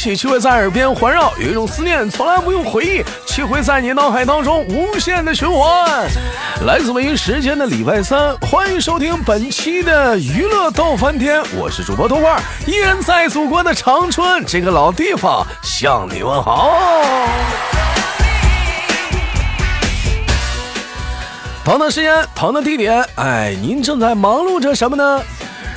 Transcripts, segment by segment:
响起，却会在耳边环绕；有一种思念，从来不用回忆，却会在你脑海当中无限的循环。来自北京时间的礼拜三，欢迎收听本期的娱乐逗翻天，我是主播豆瓣，依然在祖国的长春这个老地方向你问好。同的时间，同的地点，哎，您正在忙碌着什么呢？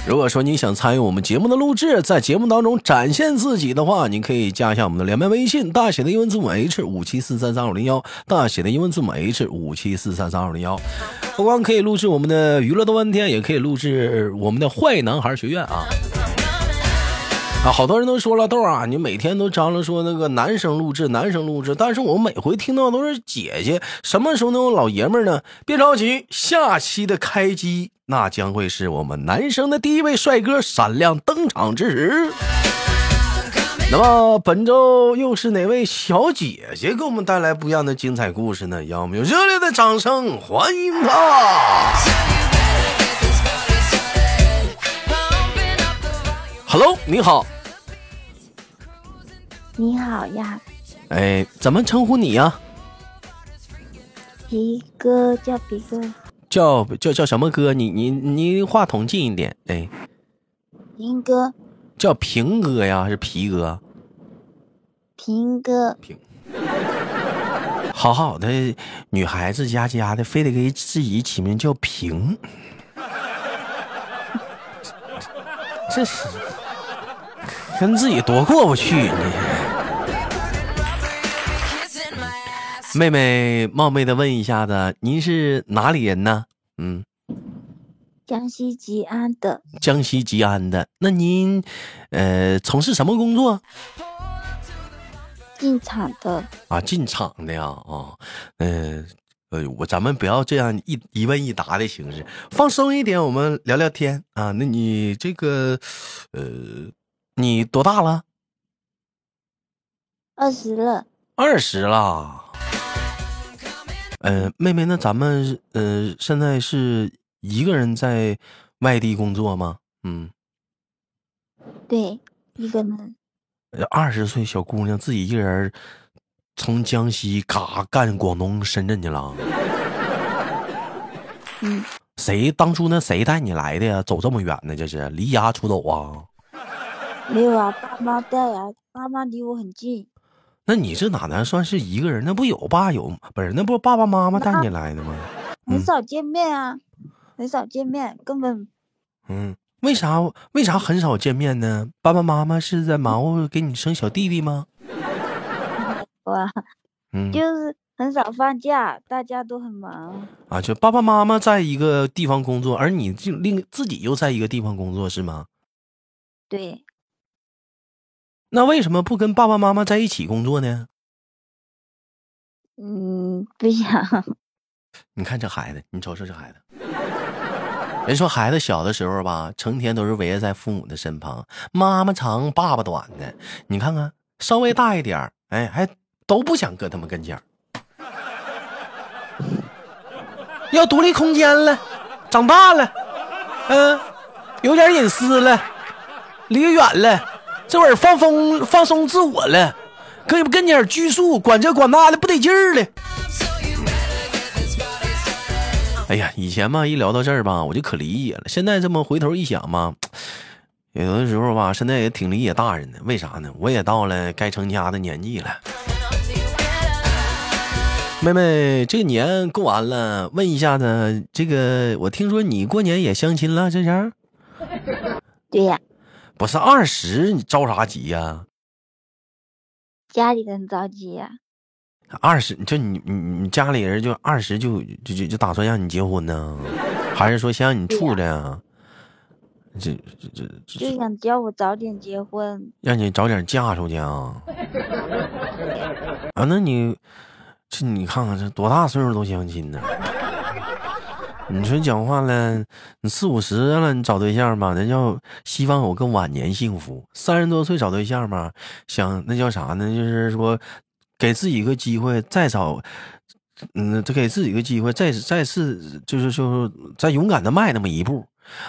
如果说你想参与我们节目的录制，在节目当中展现自己的话，你可以加一下我们的连麦微信，大写的英文字母 H 五七四三三二零幺，大写的英文字母 H 五七四三三二零幺。不光可以录制我们的娱乐的半天，也可以录制我们的坏男孩学院啊。啊，好多人都说了，豆啊，你每天都张罗说那个男生录制，男生录制，但是我每回听到都是姐姐，什么时候能有老爷们呢？别着急，下期的开机那将会是我们男生的第一位帅哥闪亮登场之时。那么本周又是哪位小姐姐给我们带来不一样的精彩故事呢？让我们用热烈的掌声欢迎她！Hello，你好。你好呀。哎，怎么称呼你呀？皮哥，叫皮哥。叫叫叫什么哥？你你你话筒近一点。哎。平哥。叫平哥呀，还是皮哥？平哥。平。好好的女孩子家家的，非得给自己起名叫平。这是。跟自己多过不去，你。妹妹冒昧的问一下子，您是哪里人呢？嗯，江西吉安的。江西吉安的，那您呃从事什么工作？进厂的。啊，进厂的呀，啊，嗯，呃，我咱们不要这样一一问一答的形式，放松一点，我们聊聊天啊。那你这个，呃。你多大了？二十了。二十了。嗯，妹妹，那咱们呃现在是一个人在外地工作吗？嗯，对，一个人。二十岁小姑娘自己一个人从江西嘎干广东深圳去了。嗯。谁当初那谁带你来的呀？走这么远呢？这是离家出走啊？没有啊，爸妈带啊，爸妈离我很近。那你这哪能算是一个人？那不有爸有不是？那不爸爸妈妈带你来的吗？很少见面啊，很少见面，根本。嗯，为啥为啥很少见面呢？爸爸妈妈是在忙活给你生小弟弟吗？哇，嗯，就是很少放假，大家都很忙啊。就爸爸妈妈在一个地方工作，而你就另自己又在一个地方工作，是吗？对。那为什么不跟爸爸妈妈在一起工作呢？嗯，不想。你看这孩子，你瞅瞅这孩子。人说孩子小的时候吧，成天都是围在父母的身旁，妈妈长，爸爸短的。你看看，稍微大一点哎，还都不想搁他们跟前要独立空间了，长大了，嗯，有点隐私了，离远了。这会儿放风放松自我了，跟跟点拘束，管这管那的不得劲儿了。哎呀，以前嘛，一聊到这儿吧，我就可理解了。现在这么回头一想嘛，有的时候吧，现在也挺理解大人的。为啥呢？我也到了该成家的年纪了。妹妹，这年过完了，问一下子，这个我听说你过年也相亲了，这是？对呀。不是二十，你着啥急呀？家里人着急呀。二十，就你你你家里人就二十就就就就打算让你结婚呢，还是说先让你处的？这这这就想叫我早点结婚，让你早点嫁出去啊？啊，那你这你看看这多大岁数都相亲呢？你说讲话了，你四五十了，你找对象吧，那叫希望有个晚年幸福。三十多岁找对象吧，想那叫啥呢？就是说，给自己一个机会，再找，嗯，再给自己一个机会，再再次，就是就是再勇敢的迈那么一步。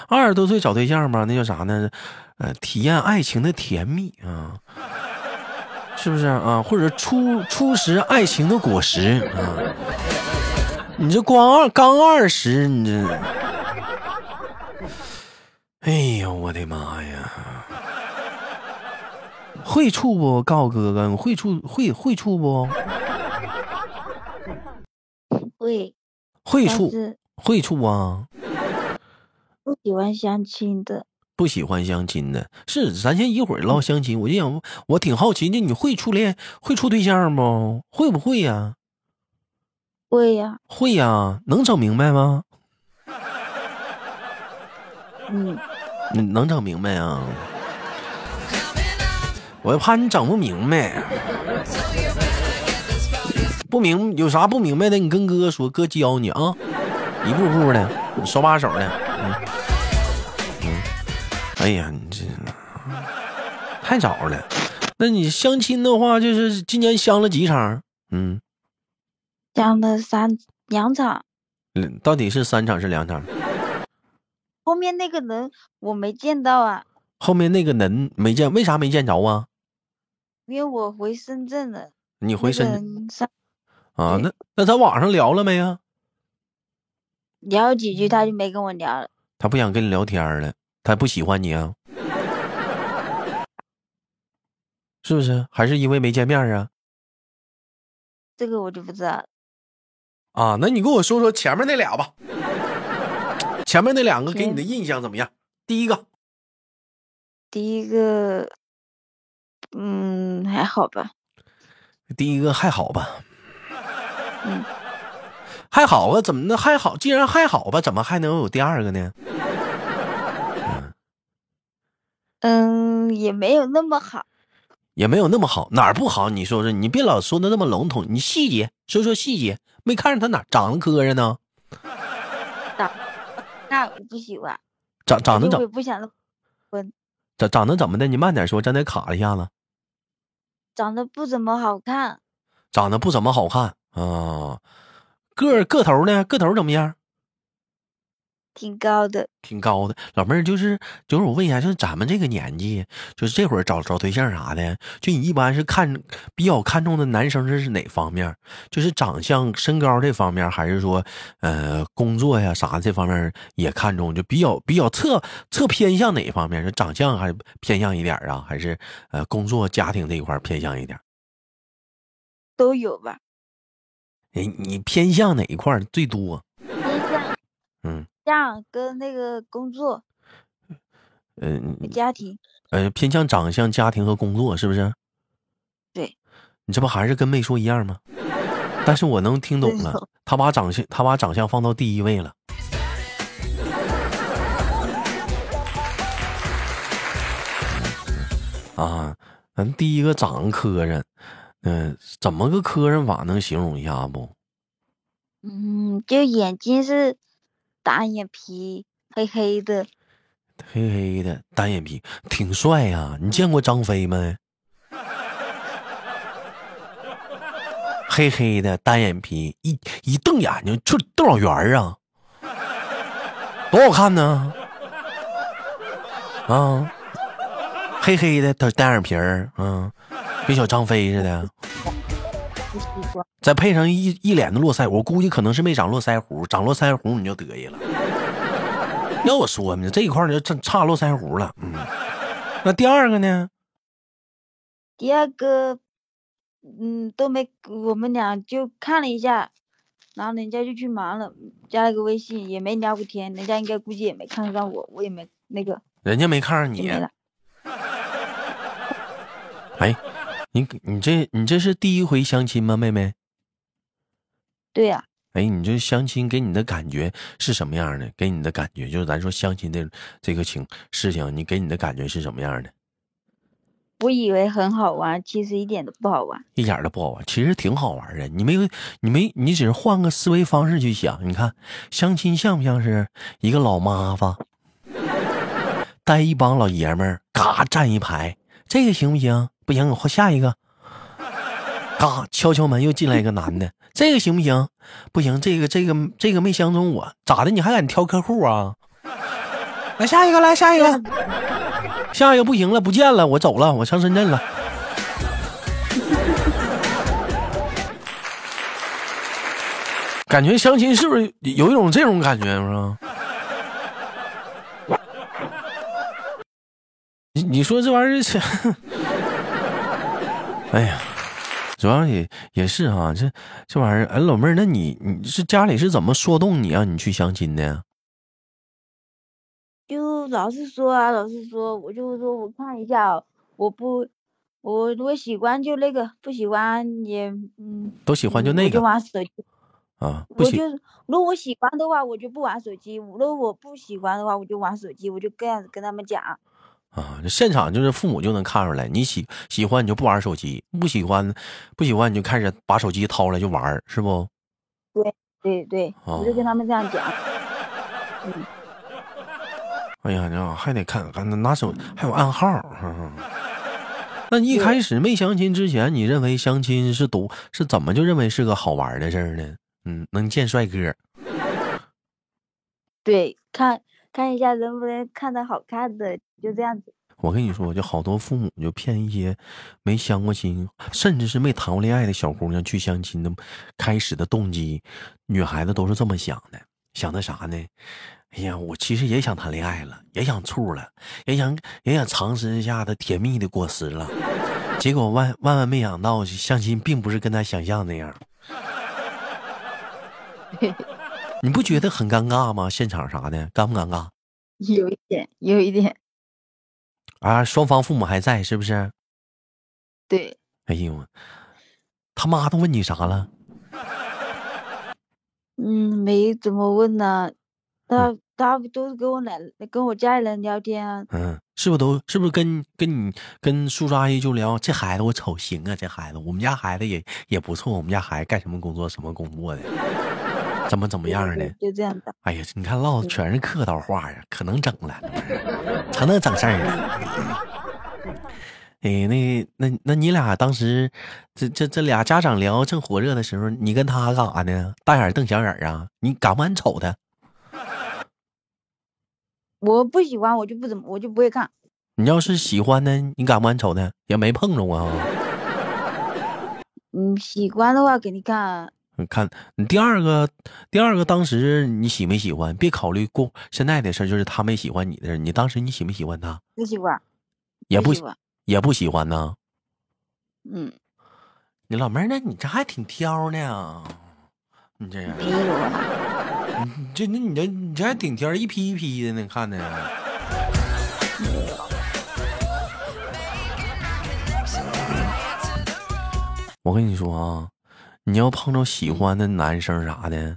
二十多岁找对象吧，那叫啥呢？呃，体验爱情的甜蜜啊。是不是啊？或者初初识爱情的果实啊？你这光二刚二十，你这，哎呀，我的妈呀！会处不？告诉哥哥，会处会会处不？会会处会处啊？不喜欢相亲的。不喜欢相亲的是，咱先一会儿唠相亲。我就想，我挺好奇，那你会处恋会处对象不？会不会呀？会呀。会呀，能整明白吗？嗯。能整明白啊？我怕你整不明白。不明有啥不明白的，你跟哥哥说，哥教你啊，一步步的，手把手的。嗯。哎呀，你这太早了。那你相亲的话，就是今年相了几场？嗯，相了三两场。嗯，到底是三场是两场？后面那个人我没见到啊。后面那个人没见，为啥没见着啊？因为我回深圳了。你回深圳？啊，那那在网上聊了没啊？聊几句他就没跟我聊了。他不想跟你聊天了。他不喜欢你啊？是不是？还是因为没见面啊？这个我就不知道。啊，那你跟我说说前面那俩吧。前面那两个给你的印象怎么样？第一个。第一个，嗯，还好吧。第一个还好吧。嗯。还好啊？怎么的？还好？既然还好吧，怎么还能有第二个呢？嗯，也没有那么好，也没有那么好，哪儿不好？你说说，你别老说的那么笼统，你细节说说细节。没看着他哪长得磕碜呢？长，那我不喜欢。长长得怎？不想婚。长长得怎么的？你慢点说，咱得卡了一下子。长得不怎么好看。长得不怎么好看啊？个个头呢？个头怎么样？挺高的，挺高的，老妹儿就是就是我问一下，就是咱们这个年纪，就是这会儿找找对象啥的，就你一般是看比较看重的男生这是哪方面？就是长相、身高这方面，还是说呃工作呀啥这方面也看重？就比较比较侧侧偏向哪方面？是长相还是偏向一点啊？还是呃工作家庭这一块偏向一点？都有吧。哎，你偏向哪一块最多？偏向，嗯。相跟那个工作，嗯，家庭，呃，偏向长相、家庭和工作，是不是？对，你这不还是跟没说一样吗？但是我能听懂了，他把长相，他把长相放到第一位了。啊，咱第一个长得磕碜，嗯，怎么个磕碜法能形容一下不？嗯，就眼睛是。单眼皮，黑黑的，黑黑的单眼皮，挺帅呀！你见过张飞没？黑黑的单眼皮，一一瞪眼睛就瞪老圆儿啊，多好看呢！啊，黑黑的单单眼皮儿，嗯，跟小张飞似的。再配上一一脸的络腮胡，估计可能是没长络腮胡，长络腮胡你就得意了。要我说呢，这一块就差差络腮胡了。嗯，那第二个呢？第二个，嗯，都没，我们俩就看了一下，然后人家就去忙了，加了个微信，也没聊过天，人家应该估计也没看上我，我也没那个。人家没看上你。哎，你你这你这是第一回相亲吗，妹妹？对呀，哎，你这相亲给你的感觉是什么样的？给你的感觉就是咱说相亲的这个情事情，你给你的感觉是什么样的？我以为很好玩，其实一点都不好玩，一点都不好玩，其实挺好玩的。你没有，你没，你只是换个思维方式去想。你看，相亲像不像是一个老妈子带一帮老爷们儿，嘎站一排，这个行不行？不行，换下一个。嘎，敲敲门，又进来一个男的。这个行不行？不行，这个、这个、这个没相中我，咋的？你还敢挑客户啊？来下一个，来下一个，下一个不行了，不见了，我走了，我上深圳了。感觉相亲是不是有一种这种感觉，不是？你你说这玩意儿？哎呀，主要也也是哈，这这玩意儿，哎，老妹儿，那你你是家里是怎么说动你让你去相亲的？就老是说啊，老是说，我就说我看一下，我不，我如果喜欢就那个，不喜欢也嗯，都喜欢就那个，就玩手机啊。我就如果我喜欢的话，我就不玩手机；如果我不喜欢的话，我就玩手机。我就这样子跟他们讲。啊，这现场就是父母就能看出来，你喜喜欢你就不玩手机，不喜欢不喜欢你就开始把手机掏了就玩，是不？对对对，我就跟他们这样讲。嗯。哎呀，你还得看，还拿手还有暗号。那你一开始没相亲之前，你认为相亲是多是怎么就认为是个好玩的事儿呢？嗯，能见帅哥。对，看看一下能不能看到好看的，就这样子。我跟你说，就好多父母就骗一些没相过亲，甚至是没谈过恋爱的小姑娘去相亲的，开始的动机，女孩子都是这么想的，想的啥呢？哎呀，我其实也想谈恋爱了，也想处了，也想也想尝试一下的甜蜜的果实了。结果万万万没想到，相亲并不是跟他想象那样。你不觉得很尴尬吗？现场啥的，尴不尴尬？有一点，有一点。啊，双方父母还在，是不是？对。哎呦，他妈都问你啥了？嗯，没怎么问呢。他。他都是跟我奶跟我家里人聊天，嗯，是不是都是不是跟跟你跟叔叔阿姨就聊这孩子我瞅行啊，这孩子我们家孩子也也不错，我们家孩子干什么工作什么工作的，怎么怎么样的，就这样的。哎呀，你看唠的全是客套话呀，可能整了，可能整事儿了。哎，那那那你俩当时这这这俩家长聊正火热的时候，你跟他干啥呢？大眼瞪小眼啊？你敢不敢瞅他？我不喜欢，我就不怎么，我就不会看。你要是喜欢呢，你敢不敢瞅他？也没碰着我啊。嗯，喜欢的话给你看。看你第二个，第二个当时你喜没喜欢？别考虑过现在的事就是他没喜欢你的事你当时你喜没喜欢他？不喜欢。也不喜欢，也不喜欢呢。嗯。你老妹儿，那你这还挺挑呢。你这没有啊。你这那你这你这还挺挑一批一批的呢，看的。我跟你说啊，你要碰着喜欢的男生啥的，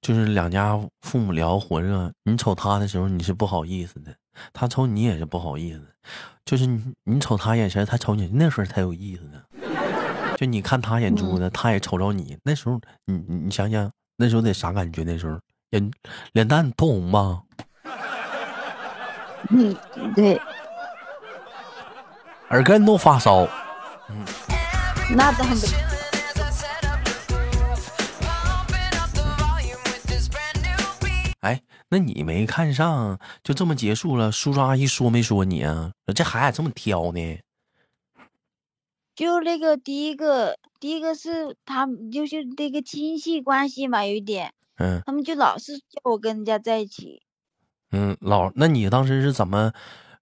就是两家父母聊火热，你瞅他的时候你是不好意思的，他瞅你也是不好意思，就是你你瞅他眼神，他瞅你那时候才有意思呢。就你看他眼珠子，他也瞅着你，那时候你你想想那时候得啥感觉？那时候。脸脸蛋通红吧？嗯，对。耳根都发烧。嗯，那倒没。那你没看上，就这么结束了？叔叔阿姨说没说你啊？这孩子这么挑呢？就那个第一个，第一个是他，就是那个亲戚关系嘛，有一点。嗯，他们就老是叫我跟人家在一起。嗯，老，那你当时是怎么，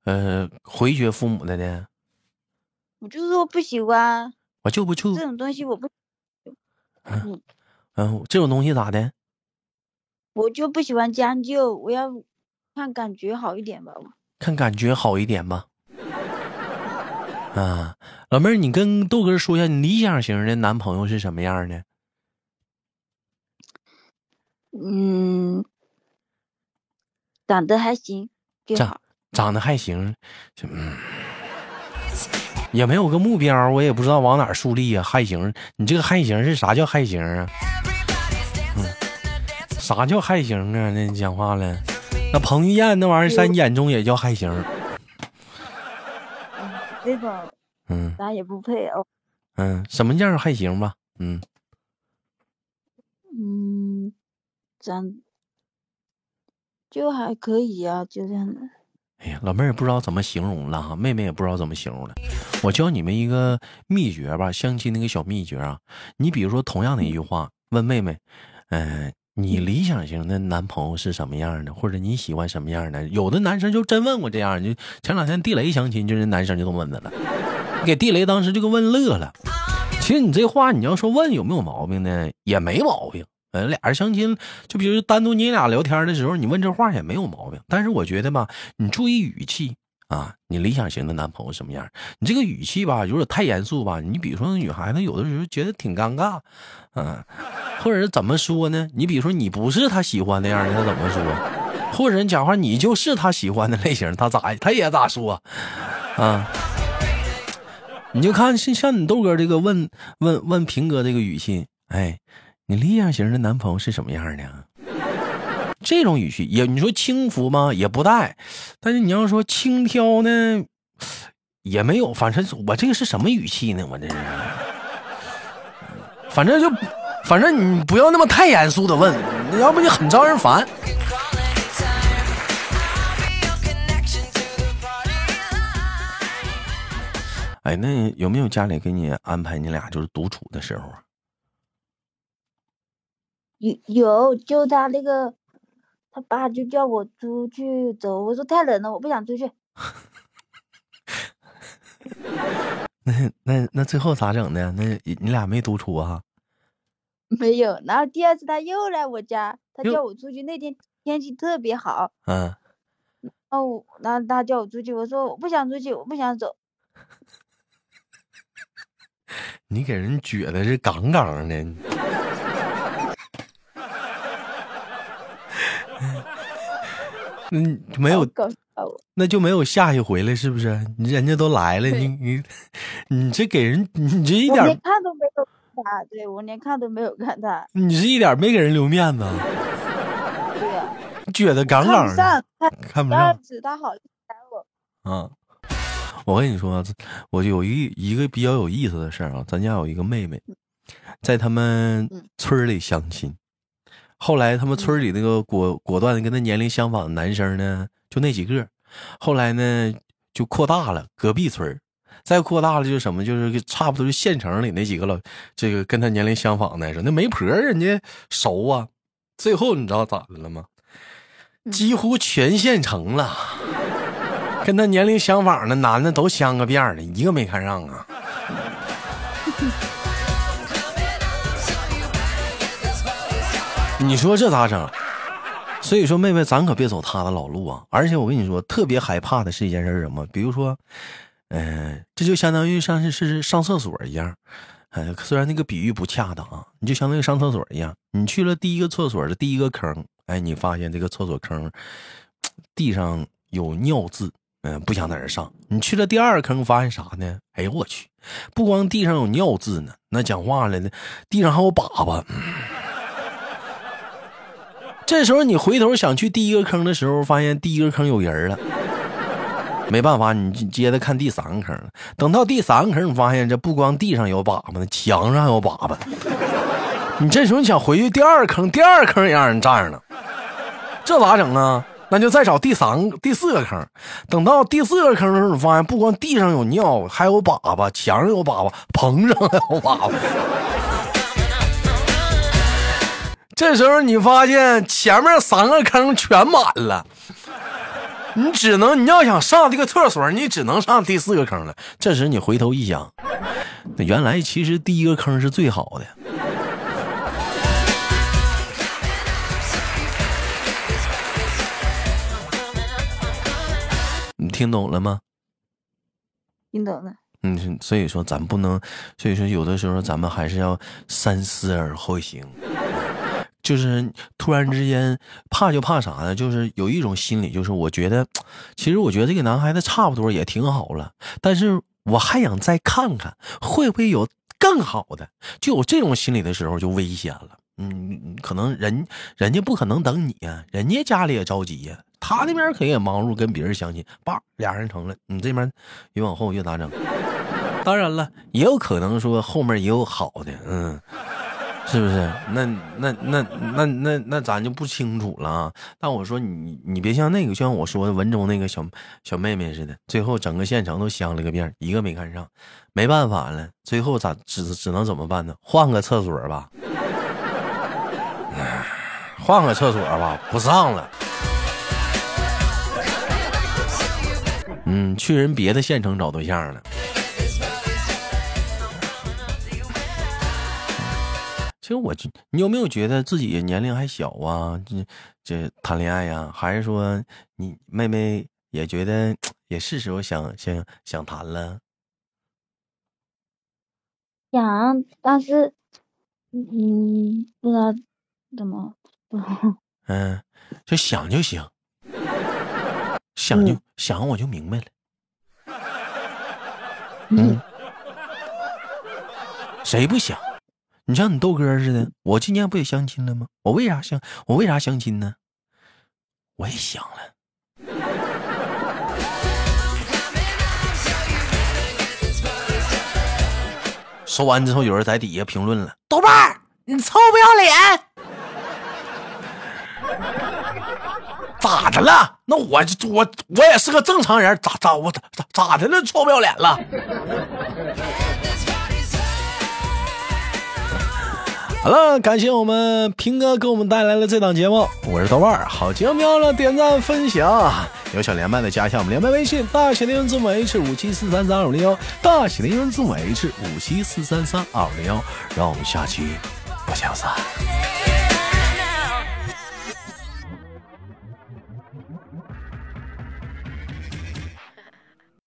呃，回绝父母的呢？我就说不喜欢，我就不处这种东西，我不。嗯嗯，这种东西咋的？我就不喜欢将就，我要看感觉好一点吧。看感觉好一点吧。啊，老妹儿，你跟豆哥说一下，你理想型的男朋友是什么样的？嗯，长得还行，长长得还行，嗯，也没有个目标，我也不知道往哪树立呀。还行，你这个还行是啥叫还行啊？嗯，啥叫害行啊？那你讲话了，那彭于晏那玩意儿在你眼中也叫害行？这种，嗯，咱也不配哦。嗯，什么叫害行吧？嗯。嗯，咱就还可以啊，就这样的。哎呀，老妹儿不知道怎么形容了哈，妹妹也不知道怎么形容了。我教你们一个秘诀吧，相亲那个小秘诀啊。你比如说同样的一句话，问妹妹，嗯、你理想型的男朋友是什么样的，或者你喜欢什么样的？有的男生就真问过这样，就前两天地雷相亲，就是男生就这么问的了，给地雷当时就给问乐了。其实你这话你要说问有没有毛病呢，也没毛病。呃，俩人相亲，就比如单独你俩聊天的时候，你问这话也没有毛病。但是我觉得吧，你注意语气啊，你理想型的男朋友什么样？你这个语气吧，有点太严肃吧。你比如说，女孩子有的时候觉得挺尴尬，嗯、或者是怎么说呢？你比如说，你不是他喜欢那样的，他怎么说？或者你讲话，你就是他喜欢的类型，他咋他也咋说啊？你就看像像你豆哥这个问问问平哥这个语气，哎，你理想型的男朋友是什么样的？这种语气也你说轻浮吗？也不带，但是你要说轻佻呢，也没有。反正我这个是什么语气呢？我这是，反正就，反正你不要那么太严肃的问，要不就很招人烦。哎，那有没有家里给你安排你俩就是独处的时候啊？有有，就他那个，他爸就叫我出去走，我说太冷了，我不想出去。那那那最后咋整的？那你俩没独处啊？没有，然后第二次他又来我家，他叫我出去，那天天气特别好，嗯，哦，然后他叫我出去，我说我不想出去，我不想走。你给人撅的是杠杠的。嗯，没有那就没有下一回了，是不是？你人家都来了，你你你这给人，你这一我点连看都没有看他，对我连看都没有看他，你是一点没给人留面子，撅的杠看杠的，看不上次他好意思来我，啊。我跟你说，我就有一一个比较有意思的事儿啊，咱家有一个妹妹，在他们嗯。村里相亲，后来他们村里那个果果断的跟他年龄相仿的男生呢，就那几个，后来呢就扩大了，隔壁村再扩大了就是什么，就是差不多就县城里那几个老这个跟他年龄相仿的说，那媒婆人家熟啊，最后你知道咋的了吗？嗯几乎全县城了。跟他年龄相仿的男的都相个遍儿了，一个没看上啊。你说这咋整？所以说，妹妹，咱可别走他的老路啊！而且我跟你说，特别害怕的是一件事是什么？比如说，嗯、这就相当于上是是上厕所一样。呃，虽然那个比喻不恰当啊，你就相当于上厕所一样，你去了第一个厕所的第一个坑，哎，你发现这个厕所坑地上有尿渍，嗯、不想在这上。你去了第二个坑，发现啥呢？哎呦我去，不光地上有尿渍呢，那讲话了呢，地上还有粑粑。这时候你回头想去第一个坑的时候，发现第一个坑有人了，没办法，你接着看第三个坑。等到第三个坑，你发现这不光地上有粑粑呢，墙上还有粑粑。你这时候想回去第二坑，第二坑也让人占上了，这咋整啊？那就再找第三个、第四个坑。等到第四个坑的时候，你发现不光地上有尿，还有粑粑，墙上有粑粑，棚上还有粑粑。这时候你发现前面三个坑全满了，你只能你要想上这个厕所，你只能上第四个坑了。这时你回头一想，那原来其实第一个坑是最好的。你听懂了吗？听懂了。嗯，所以说咱不能，所以说有的时候咱们还是要三思而后行。就是突然之间怕就怕啥呢？就是有一种心理，就是我觉得，其实我觉得这个男孩子差不多也挺好了，但是我还想再看看会不会有更好的。就有这种心理的时候，就危险了。嗯，可能人人家不可能等你呀、人家家里也着急呀、他那边可也忙碌跟别人相亲，叭俩人成了，你这边越往后越咋整？当然了，也有可能说后面也有好的，嗯。是不是？那那那那那那咱就不清楚了啊。但我说你你别像那个，像我说的文中那个小小妹妹似的，最后整个县城都相了个遍，一个没看上，没办法了，最后咋只只能怎么办呢？换个厕所吧。换个厕所吧，不上了。嗯，去人别的县城找对象了。其实我，你有没有觉得自己年龄还小啊？这这谈恋爱呀，还是说你妹妹也觉得也是时候想想想谈了？想，但是，嗯，不知道怎么。嗯，就想就行，想就想，我就明白了。嗯，谁不想？你像你豆哥似的，我今年不也相亲了吗？我为啥相？我为啥相亲呢？我也想了。说完之后，有人在底下评论了：“豆瓣，你臭不要脸！咋的了？那我我我也是个正常人，咋咋我咋咋咋的了？臭不要脸了？”好了，感谢我们平哥给我们带来了这档节目，我是豆瓣儿，好节目了点赞分享，有想连麦的加一下我们连麦微信，大写的英文字母 H 五七四三三二五零幺，大写的英文字母 H 五七四三三二五零幺，让我们下期不见不散。